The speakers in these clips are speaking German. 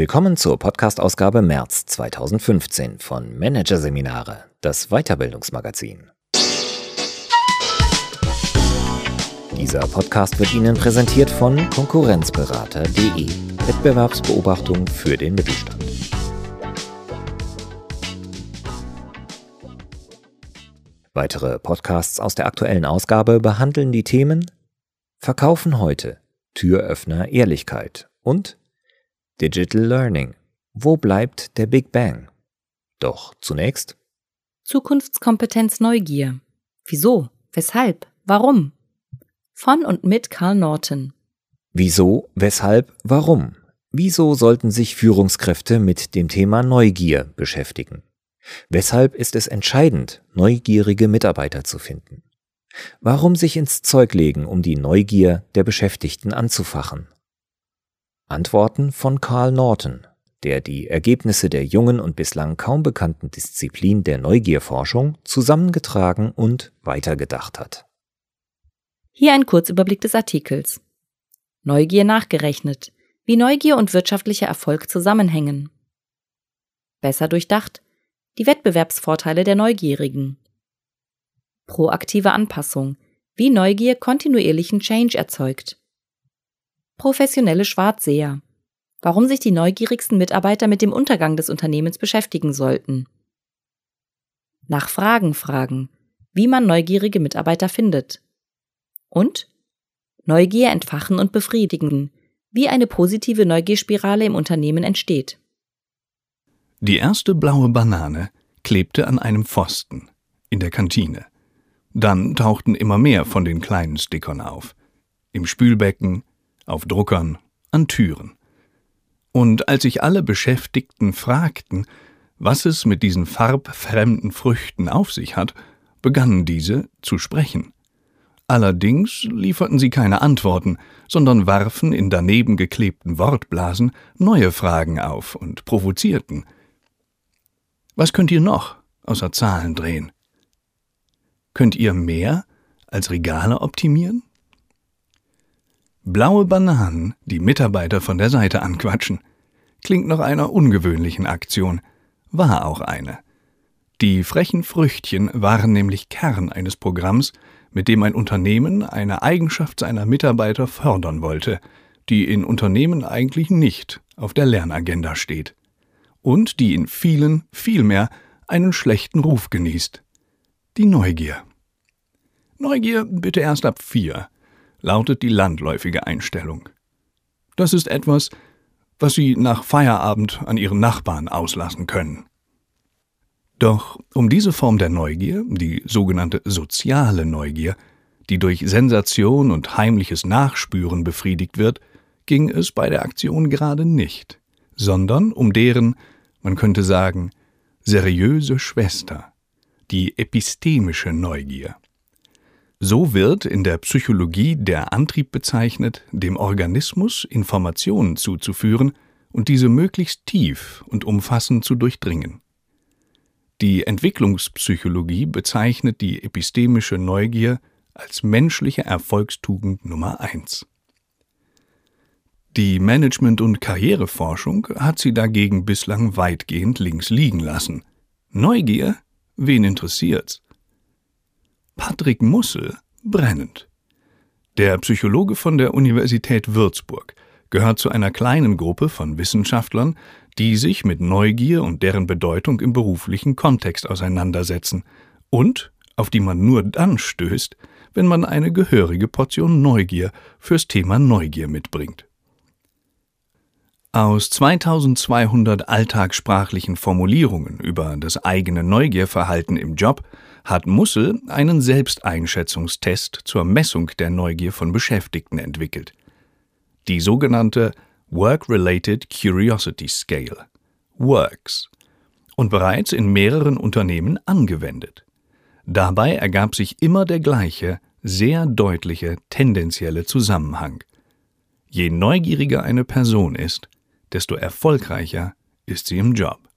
Willkommen zur Podcast-Ausgabe März 2015 von Managerseminare, das Weiterbildungsmagazin. Dieser Podcast wird Ihnen präsentiert von Konkurrenzberater.de, Wettbewerbsbeobachtung für den Mittelstand. Weitere Podcasts aus der aktuellen Ausgabe behandeln die Themen Verkaufen heute, Türöffner Ehrlichkeit und Digital Learning. Wo bleibt der Big Bang? Doch zunächst Zukunftskompetenz Neugier. Wieso? Weshalb? Warum? Von und mit Karl Norton. Wieso? Weshalb? Warum? Wieso sollten sich Führungskräfte mit dem Thema Neugier beschäftigen? Weshalb ist es entscheidend, neugierige Mitarbeiter zu finden? Warum sich ins Zeug legen, um die Neugier der Beschäftigten anzufachen? Antworten von Carl Norton, der die Ergebnisse der jungen und bislang kaum bekannten Disziplin der Neugierforschung zusammengetragen und weitergedacht hat. Hier ein Kurzüberblick des Artikels. Neugier nachgerechnet, wie Neugier und wirtschaftlicher Erfolg zusammenhängen. Besser durchdacht, die Wettbewerbsvorteile der Neugierigen. Proaktive Anpassung, wie Neugier kontinuierlichen Change erzeugt professionelle Schwarzseher. Warum sich die neugierigsten Mitarbeiter mit dem Untergang des Unternehmens beschäftigen sollten. Nach Fragen fragen, wie man neugierige Mitarbeiter findet. Und Neugier entfachen und befriedigen, wie eine positive Neugierspirale im Unternehmen entsteht. Die erste blaue Banane klebte an einem Pfosten in der Kantine. Dann tauchten immer mehr von den kleinen Stickern auf. Im Spülbecken, auf Druckern, an Türen. Und als sich alle Beschäftigten fragten, was es mit diesen farbfremden Früchten auf sich hat, begannen diese zu sprechen. Allerdings lieferten sie keine Antworten, sondern warfen in daneben geklebten Wortblasen neue Fragen auf und provozierten. Was könnt ihr noch außer Zahlen drehen? Könnt ihr mehr als Regale optimieren? Blaue Bananen, die Mitarbeiter von der Seite anquatschen. Klingt nach einer ungewöhnlichen Aktion. War auch eine. Die frechen Früchtchen waren nämlich Kern eines Programms, mit dem ein Unternehmen eine Eigenschaft seiner Mitarbeiter fördern wollte, die in Unternehmen eigentlich nicht auf der Lernagenda steht. Und die in vielen vielmehr einen schlechten Ruf genießt. Die Neugier. Neugier bitte erst ab vier lautet die landläufige Einstellung. Das ist etwas, was Sie nach Feierabend an Ihren Nachbarn auslassen können. Doch um diese Form der Neugier, die sogenannte soziale Neugier, die durch Sensation und heimliches Nachspüren befriedigt wird, ging es bei der Aktion gerade nicht, sondern um deren, man könnte sagen, seriöse Schwester, die epistemische Neugier. So wird in der Psychologie der Antrieb bezeichnet, dem Organismus Informationen zuzuführen und diese möglichst tief und umfassend zu durchdringen. Die Entwicklungspsychologie bezeichnet die epistemische Neugier als menschliche Erfolgstugend Nummer eins. Die Management- und Karriereforschung hat sie dagegen bislang weitgehend links liegen lassen. Neugier? Wen interessiert's? Patrick Mussel brennend. Der Psychologe von der Universität Würzburg gehört zu einer kleinen Gruppe von Wissenschaftlern, die sich mit Neugier und deren Bedeutung im beruflichen Kontext auseinandersetzen und auf die man nur dann stößt, wenn man eine gehörige Portion Neugier fürs Thema Neugier mitbringt. Aus 2200 alltagssprachlichen Formulierungen über das eigene Neugierverhalten im Job hat Mussel einen Selbsteinschätzungstest zur Messung der Neugier von Beschäftigten entwickelt. Die sogenannte Work-Related Curiosity Scale WORKS und bereits in mehreren Unternehmen angewendet. Dabei ergab sich immer der gleiche, sehr deutliche tendenzielle Zusammenhang. Je neugieriger eine Person ist, desto erfolgreicher ist sie im Job.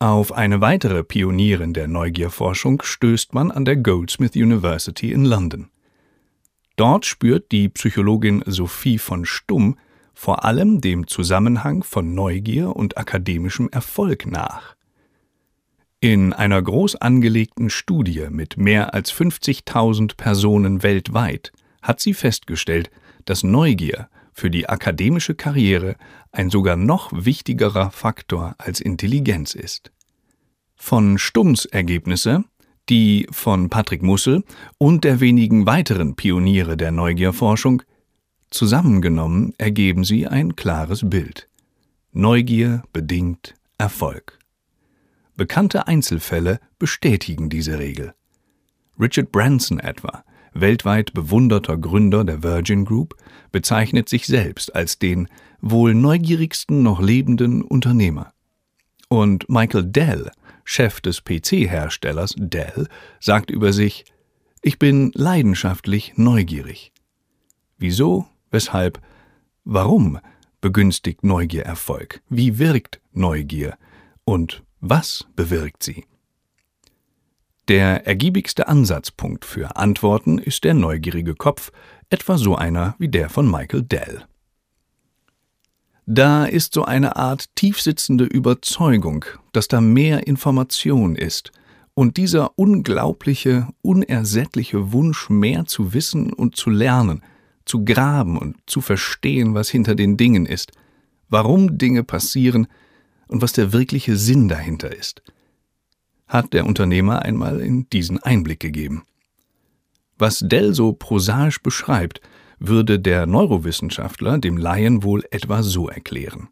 Auf eine weitere Pionierin der Neugierforschung stößt man an der Goldsmith University in London. Dort spürt die Psychologin Sophie von Stumm vor allem dem Zusammenhang von Neugier und akademischem Erfolg nach. In einer groß angelegten Studie mit mehr als 50.000 Personen weltweit hat sie festgestellt, dass Neugier für die akademische Karriere ein sogar noch wichtigerer Faktor als Intelligenz ist. Von Stumms Ergebnisse, die von Patrick Mussel und der wenigen weiteren Pioniere der Neugierforschung, zusammengenommen ergeben sie ein klares Bild. Neugier bedingt Erfolg. Bekannte Einzelfälle bestätigen diese Regel. Richard Branson etwa weltweit bewunderter Gründer der Virgin Group, bezeichnet sich selbst als den wohl neugierigsten noch lebenden Unternehmer. Und Michael Dell, Chef des PC-Herstellers Dell, sagt über sich, ich bin leidenschaftlich neugierig. Wieso, weshalb, warum begünstigt Neugier Erfolg? Wie wirkt Neugier? Und was bewirkt sie? Der ergiebigste Ansatzpunkt für Antworten ist der neugierige Kopf, etwa so einer wie der von Michael Dell. Da ist so eine Art tiefsitzende Überzeugung, dass da mehr Information ist, und dieser unglaubliche, unersättliche Wunsch, mehr zu wissen und zu lernen, zu graben und zu verstehen, was hinter den Dingen ist, warum Dinge passieren und was der wirkliche Sinn dahinter ist – hat der Unternehmer einmal in diesen Einblick gegeben. Was Dell so prosaisch beschreibt, würde der Neurowissenschaftler dem Laien wohl etwa so erklären.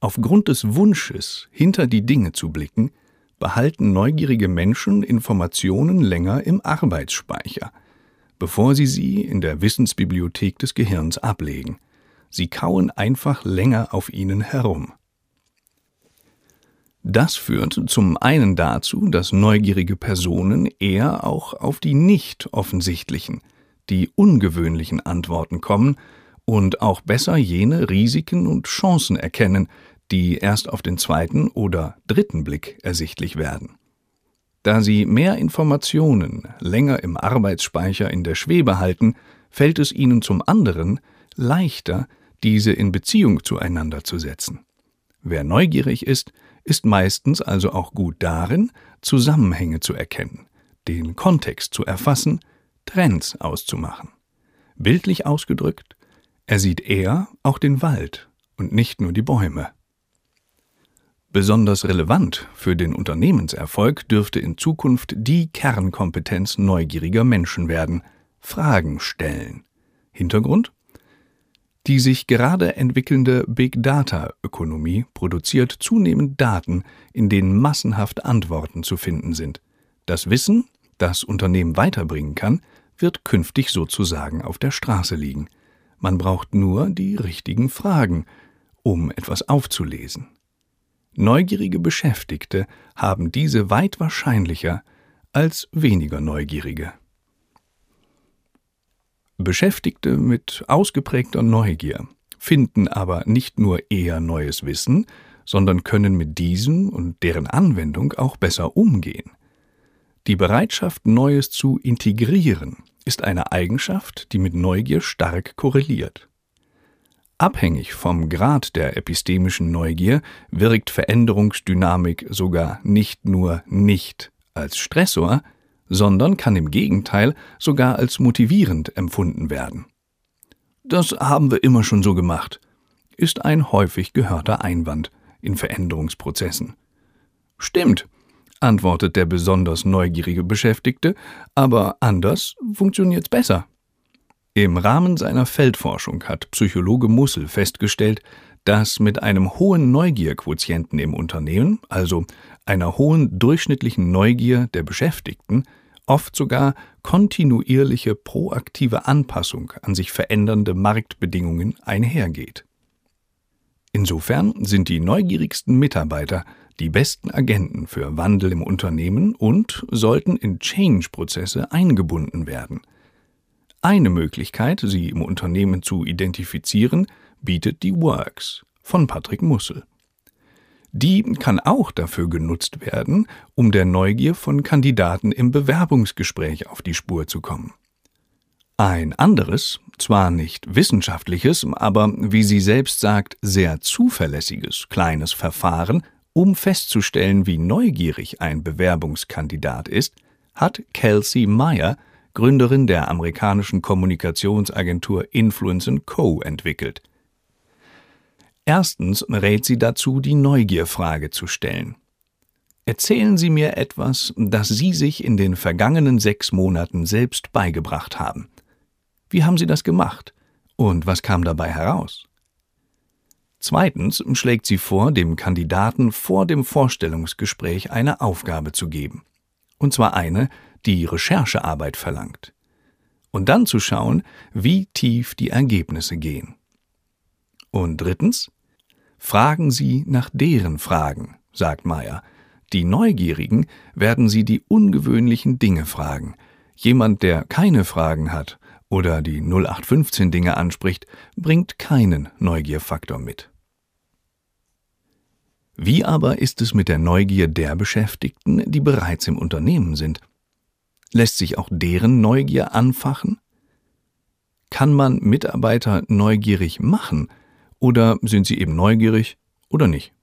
Aufgrund des Wunsches, hinter die Dinge zu blicken, behalten neugierige Menschen Informationen länger im Arbeitsspeicher, bevor sie sie in der Wissensbibliothek des Gehirns ablegen. Sie kauen einfach länger auf ihnen herum. Das führt zum einen dazu, dass neugierige Personen eher auch auf die nicht offensichtlichen, die ungewöhnlichen Antworten kommen und auch besser jene Risiken und Chancen erkennen, die erst auf den zweiten oder dritten Blick ersichtlich werden. Da sie mehr Informationen länger im Arbeitsspeicher in der Schwebe halten, fällt es ihnen zum anderen leichter, diese in Beziehung zueinander zu setzen. Wer neugierig ist, ist meistens also auch gut darin, Zusammenhänge zu erkennen, den Kontext zu erfassen, Trends auszumachen. Bildlich ausgedrückt, er sieht eher auch den Wald und nicht nur die Bäume. Besonders relevant für den Unternehmenserfolg dürfte in Zukunft die Kernkompetenz neugieriger Menschen werden, Fragen stellen. Hintergrund? Die sich gerade entwickelnde Big Data-Ökonomie produziert zunehmend Daten, in denen massenhaft Antworten zu finden sind. Das Wissen, das Unternehmen weiterbringen kann, wird künftig sozusagen auf der Straße liegen. Man braucht nur die richtigen Fragen, um etwas aufzulesen. Neugierige Beschäftigte haben diese weit wahrscheinlicher als weniger Neugierige. Beschäftigte mit ausgeprägter Neugier finden aber nicht nur eher neues Wissen, sondern können mit diesem und deren Anwendung auch besser umgehen. Die Bereitschaft, Neues zu integrieren, ist eine Eigenschaft, die mit Neugier stark korreliert. Abhängig vom Grad der epistemischen Neugier wirkt Veränderungsdynamik sogar nicht nur nicht als Stressor, sondern kann im Gegenteil sogar als motivierend empfunden werden. Das haben wir immer schon so gemacht, ist ein häufig gehörter Einwand in Veränderungsprozessen. Stimmt, antwortet der besonders neugierige Beschäftigte, aber anders funktioniert's besser. Im Rahmen seiner Feldforschung hat Psychologe Mussel festgestellt, dass mit einem hohen Neugierquotienten im Unternehmen, also einer hohen durchschnittlichen Neugier der Beschäftigten, oft sogar kontinuierliche proaktive Anpassung an sich verändernde Marktbedingungen einhergeht. Insofern sind die neugierigsten Mitarbeiter die besten Agenten für Wandel im Unternehmen und sollten in Change-Prozesse eingebunden werden. Eine Möglichkeit, sie im Unternehmen zu identifizieren, bietet die Works von Patrick Mussel. Die kann auch dafür genutzt werden, um der Neugier von Kandidaten im Bewerbungsgespräch auf die Spur zu kommen. Ein anderes, zwar nicht wissenschaftliches, aber wie sie selbst sagt, sehr zuverlässiges kleines Verfahren, um festzustellen, wie neugierig ein Bewerbungskandidat ist, hat Kelsey Meyer, Gründerin der amerikanischen Kommunikationsagentur Influence Co. entwickelt. Erstens rät sie dazu, die Neugierfrage zu stellen. Erzählen Sie mir etwas, das Sie sich in den vergangenen sechs Monaten selbst beigebracht haben. Wie haben Sie das gemacht? Und was kam dabei heraus? Zweitens schlägt sie vor, dem Kandidaten vor dem Vorstellungsgespräch eine Aufgabe zu geben. Und zwar eine, die Recherchearbeit verlangt. Und dann zu schauen, wie tief die Ergebnisse gehen. Und drittens, fragen Sie nach deren Fragen, sagt Meyer. Die Neugierigen werden Sie die ungewöhnlichen Dinge fragen. Jemand, der keine Fragen hat oder die 0815 Dinge anspricht, bringt keinen Neugierfaktor mit. Wie aber ist es mit der Neugier der Beschäftigten, die bereits im Unternehmen sind? Lässt sich auch deren Neugier anfachen? Kann man Mitarbeiter neugierig machen oder sind sie eben neugierig oder nicht?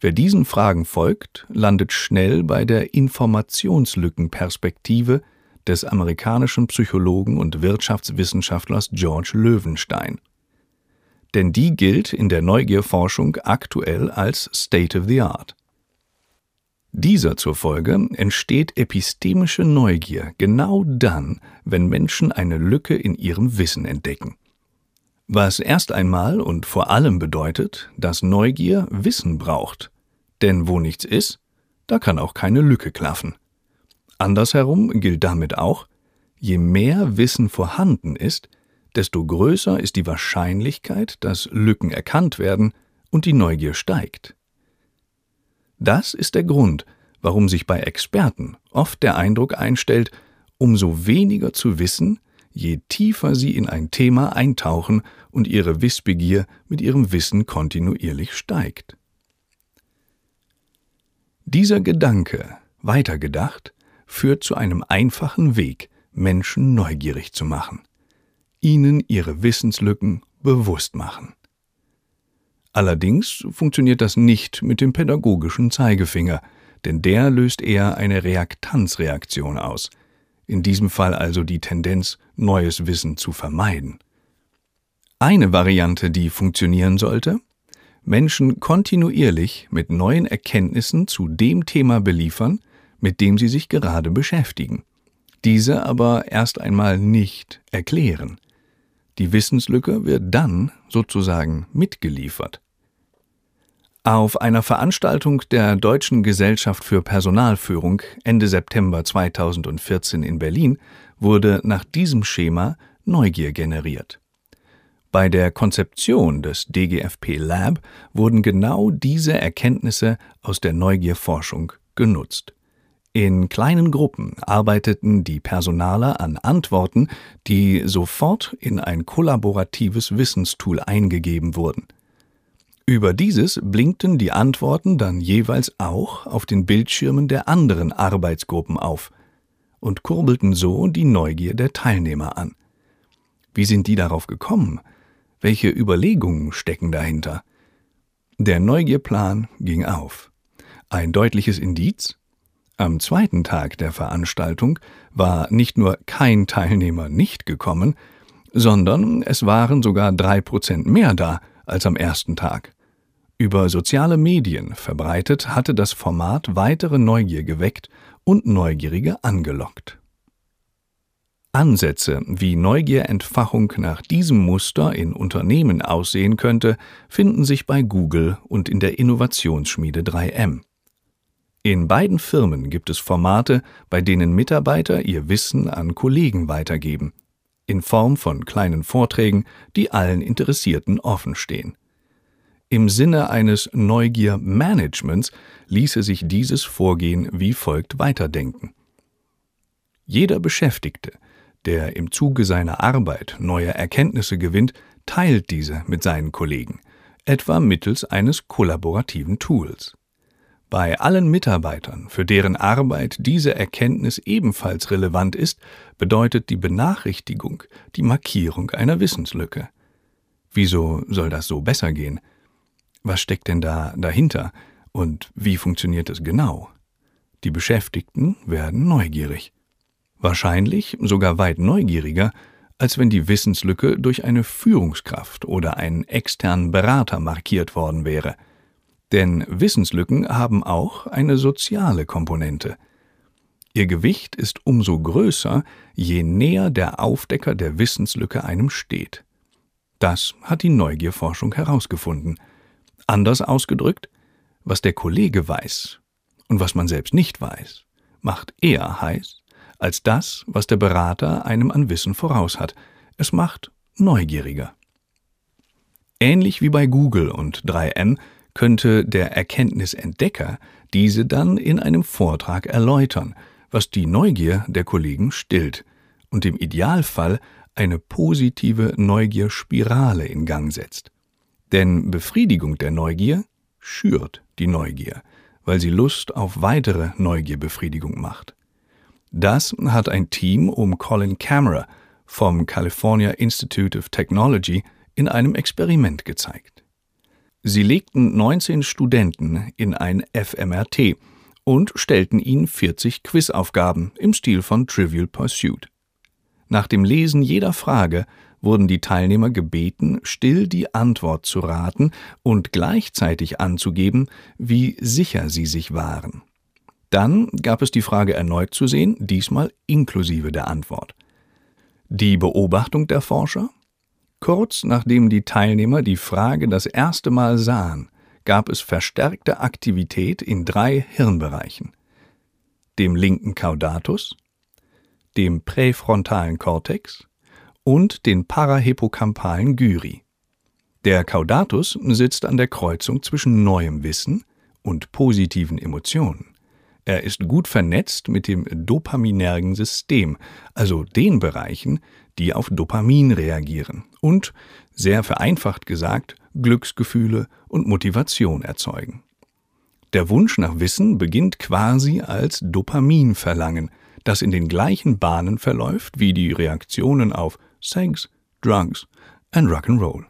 Wer diesen Fragen folgt, landet schnell bei der Informationslückenperspektive des amerikanischen Psychologen und Wirtschaftswissenschaftlers George Löwenstein. Denn die gilt in der Neugierforschung aktuell als State of the Art. Dieser zur Folge entsteht epistemische Neugier genau dann, wenn Menschen eine Lücke in ihrem Wissen entdecken. Was erst einmal und vor allem bedeutet, dass Neugier Wissen braucht. Denn wo nichts ist, da kann auch keine Lücke klaffen. Andersherum gilt damit auch, je mehr Wissen vorhanden ist, desto größer ist die Wahrscheinlichkeit, dass Lücken erkannt werden und die Neugier steigt. Das ist der Grund, warum sich bei Experten oft der Eindruck einstellt, umso weniger zu wissen, je tiefer sie in ein Thema eintauchen und ihre Wissbegier mit ihrem Wissen kontinuierlich steigt. Dieser Gedanke, weitergedacht, führt zu einem einfachen Weg, Menschen neugierig zu machen, ihnen ihre Wissenslücken bewusst machen. Allerdings funktioniert das nicht mit dem pädagogischen Zeigefinger, denn der löst eher eine Reaktanzreaktion aus, in diesem Fall also die Tendenz, neues Wissen zu vermeiden. Eine Variante, die funktionieren sollte, Menschen kontinuierlich mit neuen Erkenntnissen zu dem Thema beliefern, mit dem sie sich gerade beschäftigen, diese aber erst einmal nicht erklären. Die Wissenslücke wird dann sozusagen mitgeliefert. Auf einer Veranstaltung der Deutschen Gesellschaft für Personalführung Ende September 2014 in Berlin wurde nach diesem Schema Neugier generiert. Bei der Konzeption des DGFP Lab wurden genau diese Erkenntnisse aus der Neugierforschung genutzt. In kleinen Gruppen arbeiteten die Personaler an Antworten, die sofort in ein kollaboratives Wissenstool eingegeben wurden. Über dieses blinkten die Antworten dann jeweils auch auf den Bildschirmen der anderen Arbeitsgruppen auf und kurbelten so die Neugier der Teilnehmer an. Wie sind die darauf gekommen? Welche Überlegungen stecken dahinter? Der Neugierplan ging auf. Ein deutliches Indiz? Am zweiten Tag der Veranstaltung war nicht nur kein Teilnehmer nicht gekommen, sondern es waren sogar drei Prozent mehr da als am ersten Tag. Über soziale Medien verbreitet hatte das Format weitere Neugier geweckt und Neugierige angelockt. Ansätze, wie Neugierentfachung nach diesem Muster in Unternehmen aussehen könnte, finden sich bei Google und in der Innovationsschmiede 3M. In beiden Firmen gibt es Formate, bei denen Mitarbeiter ihr Wissen an Kollegen weitergeben, in Form von kleinen Vorträgen, die allen Interessierten offenstehen. Im Sinne eines Neugier-Managements ließe sich dieses Vorgehen wie folgt weiterdenken. Jeder Beschäftigte, der im Zuge seiner Arbeit neue Erkenntnisse gewinnt, teilt diese mit seinen Kollegen, etwa mittels eines kollaborativen Tools. Bei allen Mitarbeitern, für deren Arbeit diese Erkenntnis ebenfalls relevant ist, bedeutet die Benachrichtigung die Markierung einer Wissenslücke. Wieso soll das so besser gehen? Was steckt denn da dahinter und wie funktioniert es genau? Die Beschäftigten werden neugierig. Wahrscheinlich sogar weit neugieriger, als wenn die Wissenslücke durch eine Führungskraft oder einen externen Berater markiert worden wäre – denn Wissenslücken haben auch eine soziale Komponente. Ihr Gewicht ist umso größer, je näher der Aufdecker der Wissenslücke einem steht. Das hat die Neugierforschung herausgefunden. Anders ausgedrückt, was der Kollege weiß und was man selbst nicht weiß, macht eher heiß als das, was der Berater einem an Wissen voraus hat. Es macht neugieriger. Ähnlich wie bei Google und 3M könnte der Erkenntnisentdecker diese dann in einem Vortrag erläutern, was die Neugier der Kollegen stillt und im Idealfall eine positive Neugierspirale in Gang setzt. Denn Befriedigung der Neugier schürt die Neugier, weil sie Lust auf weitere Neugierbefriedigung macht. Das hat ein Team um Colin Camera vom California Institute of Technology in einem Experiment gezeigt. Sie legten 19 Studenten in ein FMRT und stellten ihnen 40 Quizaufgaben im Stil von Trivial Pursuit. Nach dem Lesen jeder Frage wurden die Teilnehmer gebeten, still die Antwort zu raten und gleichzeitig anzugeben, wie sicher sie sich waren. Dann gab es die Frage erneut zu sehen, diesmal inklusive der Antwort. Die Beobachtung der Forscher Kurz nachdem die Teilnehmer die Frage das erste Mal sahen, gab es verstärkte Aktivität in drei Hirnbereichen dem linken Caudatus, dem präfrontalen Kortex und den parahippocampalen Gyri. Der Caudatus sitzt an der Kreuzung zwischen neuem Wissen und positiven Emotionen. Er ist gut vernetzt mit dem dopaminergen System, also den Bereichen, die auf Dopamin reagieren und, sehr vereinfacht gesagt, Glücksgefühle und Motivation erzeugen. Der Wunsch nach Wissen beginnt quasi als Dopaminverlangen, das in den gleichen Bahnen verläuft wie die Reaktionen auf Sex, Drugs and Rock'n'Roll.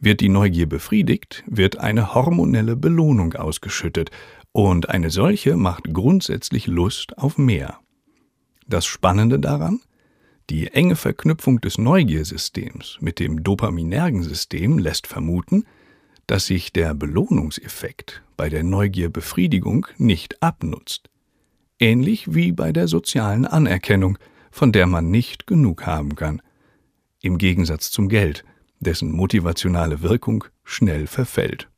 Wird die Neugier befriedigt, wird eine hormonelle Belohnung ausgeschüttet, und eine solche macht grundsätzlich Lust auf mehr. Das Spannende daran? Die enge Verknüpfung des Neugiersystems mit dem dopaminergen System lässt vermuten, dass sich der Belohnungseffekt bei der Neugierbefriedigung nicht abnutzt. Ähnlich wie bei der sozialen Anerkennung, von der man nicht genug haben kann. Im Gegensatz zum Geld, dessen motivationale Wirkung schnell verfällt.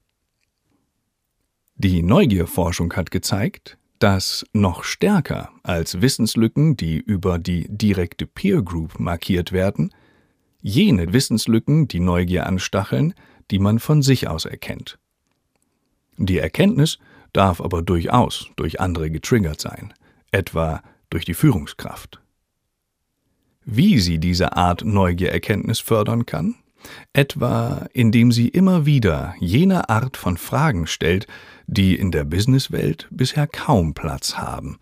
Die Neugierforschung hat gezeigt, dass noch stärker als Wissenslücken, die über die direkte Peer Group markiert werden, jene Wissenslücken die Neugier anstacheln, die man von sich aus erkennt. Die Erkenntnis darf aber durchaus durch andere getriggert sein, etwa durch die Führungskraft. Wie sie diese Art Neugiererkenntnis fördern kann? Etwa indem sie immer wieder jene Art von Fragen stellt, die in der Businesswelt bisher kaum Platz haben.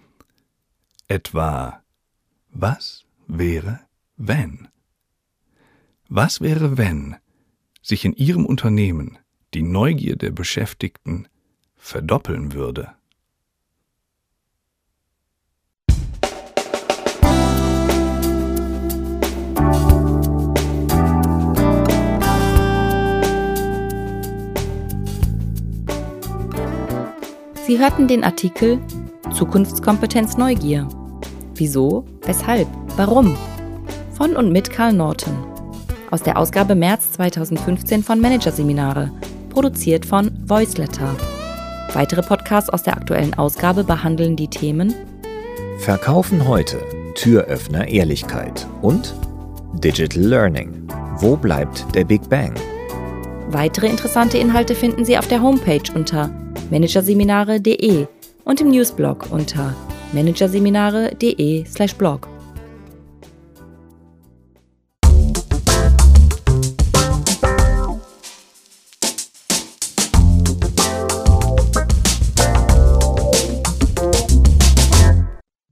Etwa Was wäre, wenn? Was wäre, wenn sich in Ihrem Unternehmen die Neugier der Beschäftigten verdoppeln würde? Sie hörten den Artikel Zukunftskompetenz Neugier. Wieso, weshalb, warum? Von und mit Karl Norton. Aus der Ausgabe März 2015 von Managerseminare, produziert von Voiceletter. Weitere Podcasts aus der aktuellen Ausgabe behandeln die Themen Verkaufen heute, Türöffner Ehrlichkeit und Digital Learning. Wo bleibt der Big Bang? Weitere interessante Inhalte finden Sie auf der Homepage unter managerseminare.de und im Newsblog unter managerseminare.de/blog.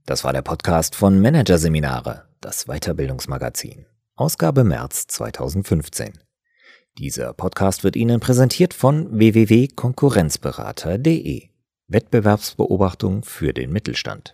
Das war der Podcast von Managerseminare, das Weiterbildungsmagazin, Ausgabe März 2015. Dieser Podcast wird Ihnen präsentiert von www.konkurrenzberater.de. Wettbewerbsbeobachtung für den Mittelstand.